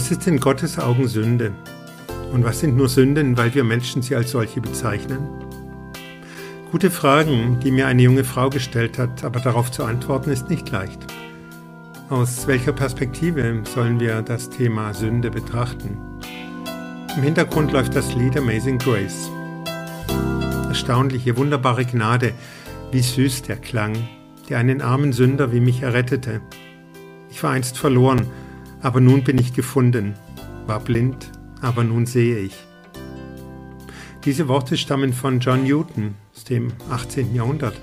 Was ist in Gottes Augen Sünde? Und was sind nur Sünden, weil wir Menschen sie als solche bezeichnen? Gute Fragen, die mir eine junge Frau gestellt hat, aber darauf zu antworten ist nicht leicht. Aus welcher Perspektive sollen wir das Thema Sünde betrachten? Im Hintergrund läuft das Lied Amazing Grace. Erstaunliche, wunderbare Gnade, wie süß der Klang, der einen armen Sünder wie mich errettete. Ich war einst verloren, aber nun bin ich gefunden, war blind, aber nun sehe ich. Diese Worte stammen von John Newton aus dem 18. Jahrhundert.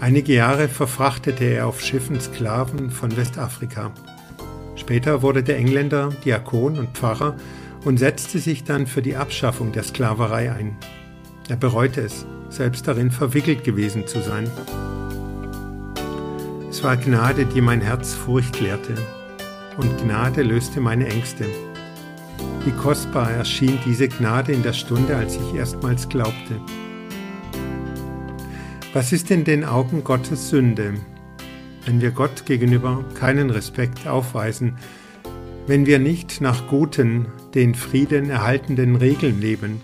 Einige Jahre verfrachtete er auf Schiffen Sklaven von Westafrika. Später wurde der Engländer Diakon und Pfarrer und setzte sich dann für die Abschaffung der Sklaverei ein. Er bereute es, selbst darin verwickelt gewesen zu sein. Es war Gnade, die mein Herz Furcht lehrte, und Gnade löste meine Ängste. Wie kostbar erschien diese Gnade in der Stunde, als ich erstmals glaubte. Was ist in den Augen Gottes Sünde, wenn wir Gott gegenüber keinen Respekt aufweisen, wenn wir nicht nach guten, den Frieden erhaltenden Regeln leben?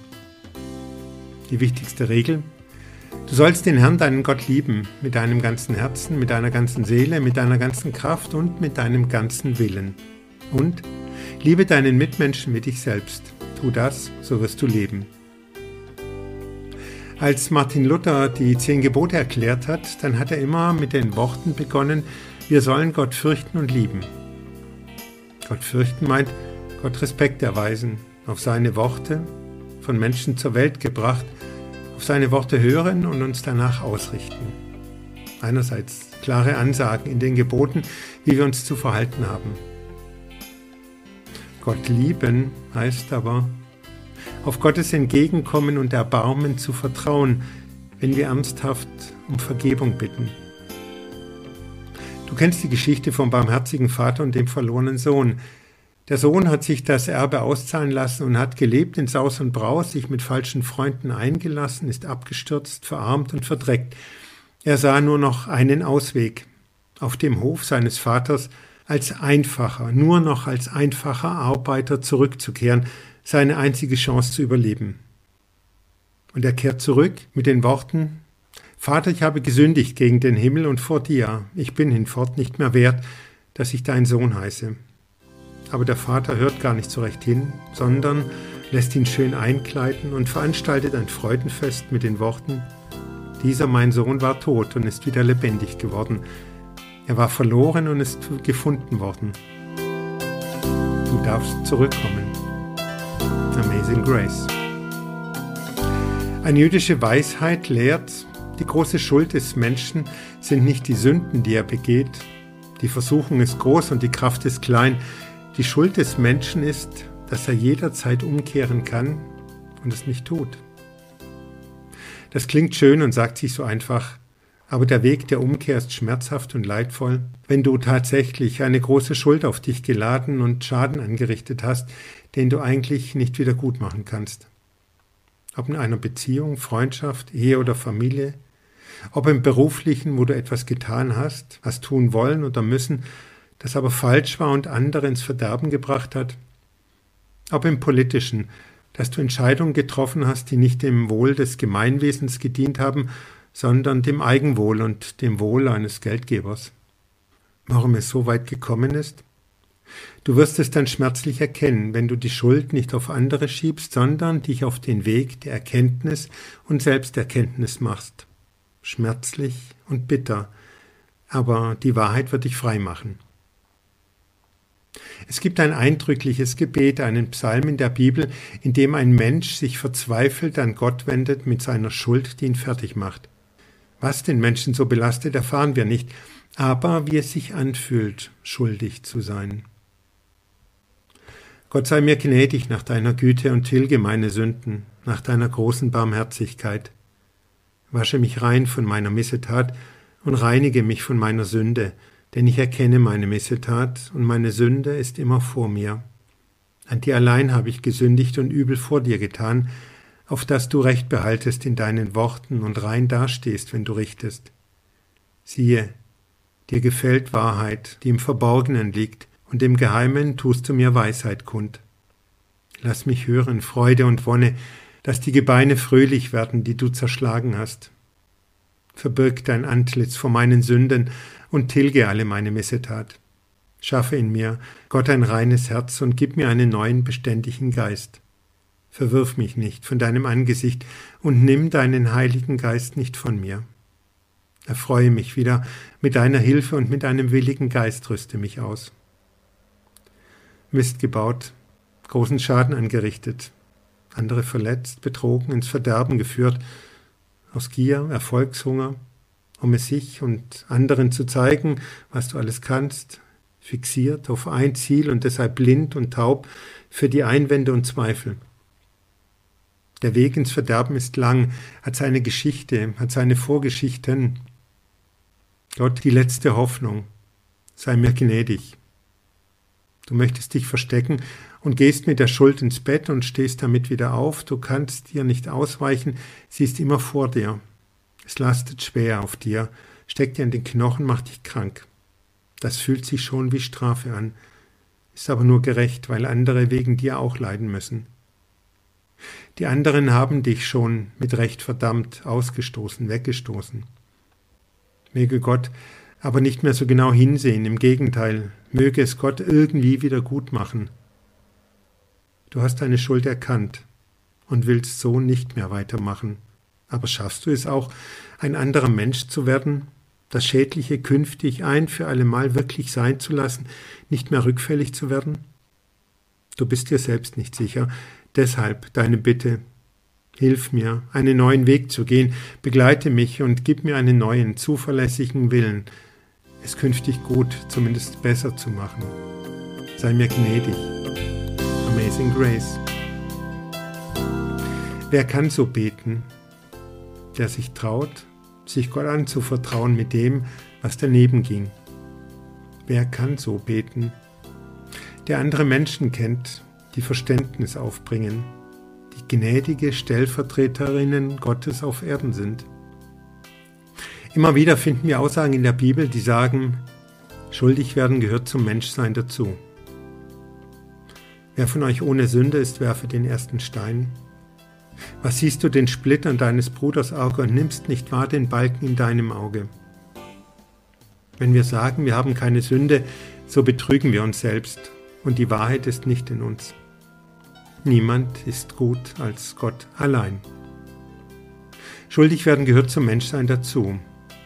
Die wichtigste Regel? Du sollst den Herrn, deinen Gott, lieben, mit deinem ganzen Herzen, mit deiner ganzen Seele, mit deiner ganzen Kraft und mit deinem ganzen Willen. Und Liebe deinen Mitmenschen wie dich selbst. Tu das, so wirst du leben. Als Martin Luther die zehn Gebote erklärt hat, dann hat er immer mit den Worten begonnen, wir sollen Gott fürchten und lieben. Gott fürchten meint, Gott Respekt erweisen, auf seine Worte, von Menschen zur Welt gebracht, auf seine Worte hören und uns danach ausrichten. Einerseits klare Ansagen in den Geboten, wie wir uns zu verhalten haben. Gott lieben heißt aber, auf Gottes Entgegenkommen und Erbarmen zu vertrauen, wenn wir ernsthaft um Vergebung bitten. Du kennst die Geschichte vom barmherzigen Vater und dem verlorenen Sohn. Der Sohn hat sich das Erbe auszahlen lassen und hat gelebt in Saus und Braus, sich mit falschen Freunden eingelassen, ist abgestürzt, verarmt und verdreckt. Er sah nur noch einen Ausweg. Auf dem Hof seines Vaters als einfacher, nur noch als einfacher Arbeiter zurückzukehren, seine einzige Chance zu überleben. Und er kehrt zurück mit den Worten Vater, ich habe gesündigt gegen den Himmel und vor dir, ich bin hinfort nicht mehr wert, dass ich dein Sohn heiße. Aber der Vater hört gar nicht so recht hin, sondern lässt ihn schön einkleiden und veranstaltet ein Freudenfest mit den Worten Dieser mein Sohn war tot und ist wieder lebendig geworden, er war verloren und ist gefunden worden. Du darfst zurückkommen. Amazing Grace. Eine jüdische Weisheit lehrt, die große Schuld des Menschen sind nicht die Sünden, die er begeht. Die Versuchung ist groß und die Kraft ist klein. Die Schuld des Menschen ist, dass er jederzeit umkehren kann und es nicht tut. Das klingt schön und sagt sich so einfach, aber der Weg der Umkehr ist schmerzhaft und leidvoll. Wenn du tatsächlich eine große Schuld auf dich geladen und Schaden angerichtet hast, den du eigentlich nicht wieder gut machen kannst. Ob in einer Beziehung, Freundschaft, Ehe oder Familie, ob im beruflichen, wo du etwas getan hast, hast tun wollen oder müssen, das aber falsch war und andere ins Verderben gebracht hat, ob im politischen, dass du Entscheidungen getroffen hast, die nicht dem Wohl des Gemeinwesens gedient haben, sondern dem Eigenwohl und dem Wohl eines Geldgebers. Warum es so weit gekommen ist? Du wirst es dann schmerzlich erkennen, wenn du die Schuld nicht auf andere schiebst, sondern dich auf den Weg der Erkenntnis und Selbsterkenntnis machst. Schmerzlich und bitter, aber die Wahrheit wird dich frei machen. Es gibt ein eindrückliches Gebet, einen Psalm in der Bibel, in dem ein Mensch sich verzweifelt an Gott wendet mit seiner Schuld, die ihn fertig macht. Was den Menschen so belastet, erfahren wir nicht, aber wie es sich anfühlt, schuldig zu sein. Gott sei mir gnädig nach deiner Güte und tilge meine Sünden, nach deiner großen Barmherzigkeit. Wasche mich rein von meiner Missetat und reinige mich von meiner Sünde, denn ich erkenne meine Missetat und meine Sünde ist immer vor mir. An dir allein habe ich gesündigt und übel vor dir getan, auf dass du Recht behaltest in deinen Worten und rein dastehst, wenn du richtest. Siehe, dir gefällt Wahrheit, die im Verborgenen liegt, und im Geheimen tust du mir Weisheit kund. Lass mich hören, Freude und Wonne, dass die Gebeine fröhlich werden, die du zerschlagen hast. Verbirg dein Antlitz vor meinen Sünden und tilge alle meine Missetat. Schaffe in mir, Gott, ein reines Herz und gib mir einen neuen, beständigen Geist. Verwirf mich nicht von deinem Angesicht und nimm deinen Heiligen Geist nicht von mir. Erfreue mich wieder mit deiner Hilfe und mit einem willigen Geist rüste mich aus. Mist gebaut, großen Schaden angerichtet, andere verletzt, betrogen, ins Verderben geführt, aus Gier, Erfolgshunger, um es sich und anderen zu zeigen, was du alles kannst, fixiert auf ein Ziel und deshalb blind und taub für die Einwände und Zweifel. Der Weg ins Verderben ist lang, hat seine Geschichte, hat seine Vorgeschichten. Gott, die letzte Hoffnung, sei mir gnädig. Du möchtest dich verstecken und gehst mit der Schuld ins Bett und stehst damit wieder auf. Du kannst dir nicht ausweichen, sie ist immer vor dir. Es lastet schwer auf dir, steckt dir an den Knochen, macht dich krank. Das fühlt sich schon wie Strafe an, ist aber nur gerecht, weil andere wegen dir auch leiden müssen. Die anderen haben dich schon mit Recht verdammt, ausgestoßen, weggestoßen. Möge Gott aber nicht mehr so genau hinsehen, im Gegenteil, möge es Gott irgendwie wieder gut machen. Du hast deine Schuld erkannt und willst so nicht mehr weitermachen. Aber schaffst du es auch, ein anderer Mensch zu werden, das Schädliche künftig ein für allemal wirklich sein zu lassen, nicht mehr rückfällig zu werden? Du bist dir selbst nicht sicher, deshalb deine Bitte. Hilf mir, einen neuen Weg zu gehen, begleite mich und gib mir einen neuen, zuverlässigen Willen, es künftig gut, zumindest besser zu machen. Sei mir gnädig. Amazing Grace. Wer kann so beten, der sich traut, sich Gott anzuvertrauen mit dem, was daneben ging. Wer kann so beten? Der andere Menschen kennt, die Verständnis aufbringen, die gnädige Stellvertreterinnen Gottes auf Erden sind. Immer wieder finden wir Aussagen in der Bibel, die sagen, schuldig werden gehört zum Menschsein dazu. Wer von euch ohne Sünde ist, werfe den ersten Stein. Was siehst du den Splittern deines Bruders Auge und nimmst nicht wahr den Balken in deinem Auge? Wenn wir sagen, wir haben keine Sünde, so betrügen wir uns selbst und die Wahrheit ist nicht in uns. Niemand ist gut als Gott allein. Schuldig werden gehört zum Menschsein dazu.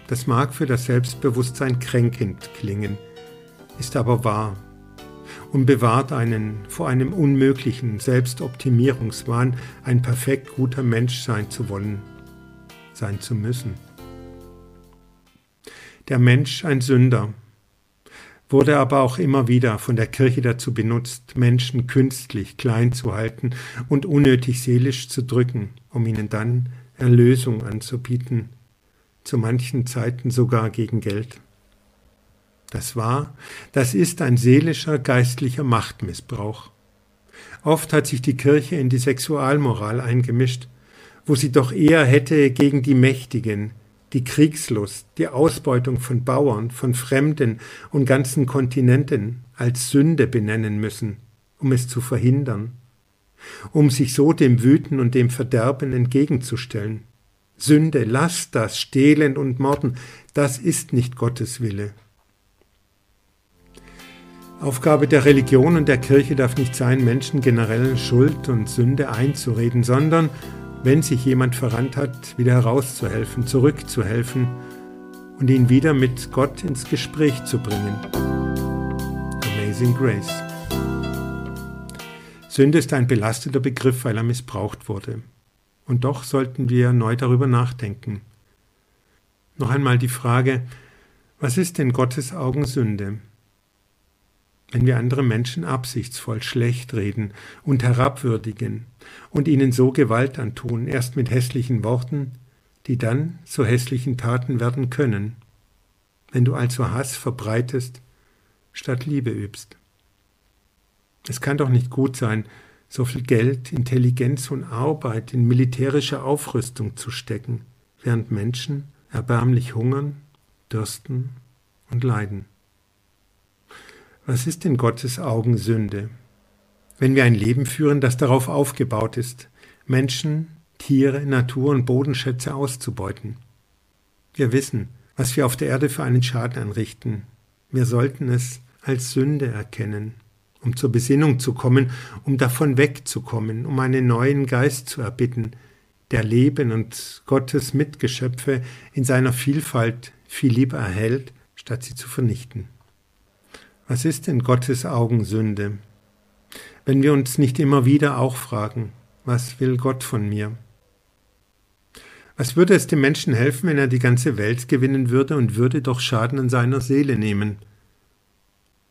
Das mag für das Selbstbewusstsein kränkend klingen, ist aber wahr und bewahrt einen vor einem unmöglichen Selbstoptimierungswahn, ein perfekt guter Mensch sein zu wollen, sein zu müssen. Der Mensch ein Sünder, wurde aber auch immer wieder von der Kirche dazu benutzt, Menschen künstlich klein zu halten und unnötig seelisch zu drücken, um ihnen dann Erlösung anzubieten, zu manchen Zeiten sogar gegen Geld. Das war, das ist ein seelischer, geistlicher Machtmissbrauch. Oft hat sich die Kirche in die Sexualmoral eingemischt, wo sie doch eher hätte gegen die Mächtigen, die Kriegslust, die Ausbeutung von Bauern, von Fremden und ganzen Kontinenten als Sünde benennen müssen, um es zu verhindern, um sich so dem Wüten und dem Verderben entgegenzustellen. Sünde, lasst das, Stehlen und Morden, das ist nicht Gottes Wille. Aufgabe der Religion und der Kirche darf nicht sein, Menschen generell Schuld und Sünde einzureden, sondern, wenn sich jemand verrannt hat, wieder herauszuhelfen, zurückzuhelfen und ihn wieder mit Gott ins Gespräch zu bringen. Amazing Grace. Sünde ist ein belasteter Begriff, weil er missbraucht wurde. Und doch sollten wir neu darüber nachdenken. Noch einmal die Frage, was ist in Gottes Augen Sünde? wenn wir andere Menschen absichtsvoll schlecht reden und herabwürdigen und ihnen so Gewalt antun, erst mit hässlichen Worten, die dann zu hässlichen Taten werden können, wenn du also Hass verbreitest, statt Liebe übst. Es kann doch nicht gut sein, so viel Geld, Intelligenz und Arbeit in militärische Aufrüstung zu stecken, während Menschen erbärmlich hungern, dürsten und leiden. Was ist in Gottes Augen Sünde? Wenn wir ein Leben führen, das darauf aufgebaut ist, Menschen, Tiere, Natur und Bodenschätze auszubeuten. Wir wissen, was wir auf der Erde für einen Schaden anrichten. Wir sollten es als Sünde erkennen, um zur Besinnung zu kommen, um davon wegzukommen, um einen neuen Geist zu erbitten, der Leben und Gottes Mitgeschöpfe in seiner Vielfalt viel lieber erhält, statt sie zu vernichten. Was ist in Gottes Augen Sünde? Wenn wir uns nicht immer wieder auch fragen, was will Gott von mir? Was würde es dem Menschen helfen, wenn er die ganze Welt gewinnen würde und würde doch Schaden an seiner Seele nehmen?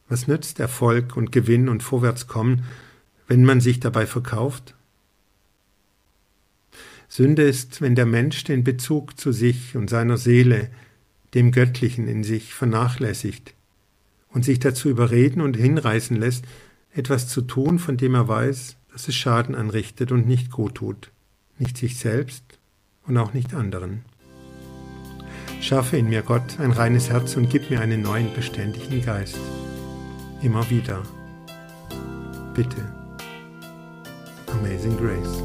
Was nützt Erfolg und Gewinn und Vorwärtskommen, wenn man sich dabei verkauft? Sünde ist, wenn der Mensch den Bezug zu sich und seiner Seele, dem Göttlichen in sich, vernachlässigt und sich dazu überreden und hinreißen lässt, etwas zu tun, von dem er weiß, dass es Schaden anrichtet und nicht gut tut, nicht sich selbst und auch nicht anderen. Schaffe in mir, Gott, ein reines Herz und gib mir einen neuen beständigen Geist immer wieder. Bitte. Amazing Grace.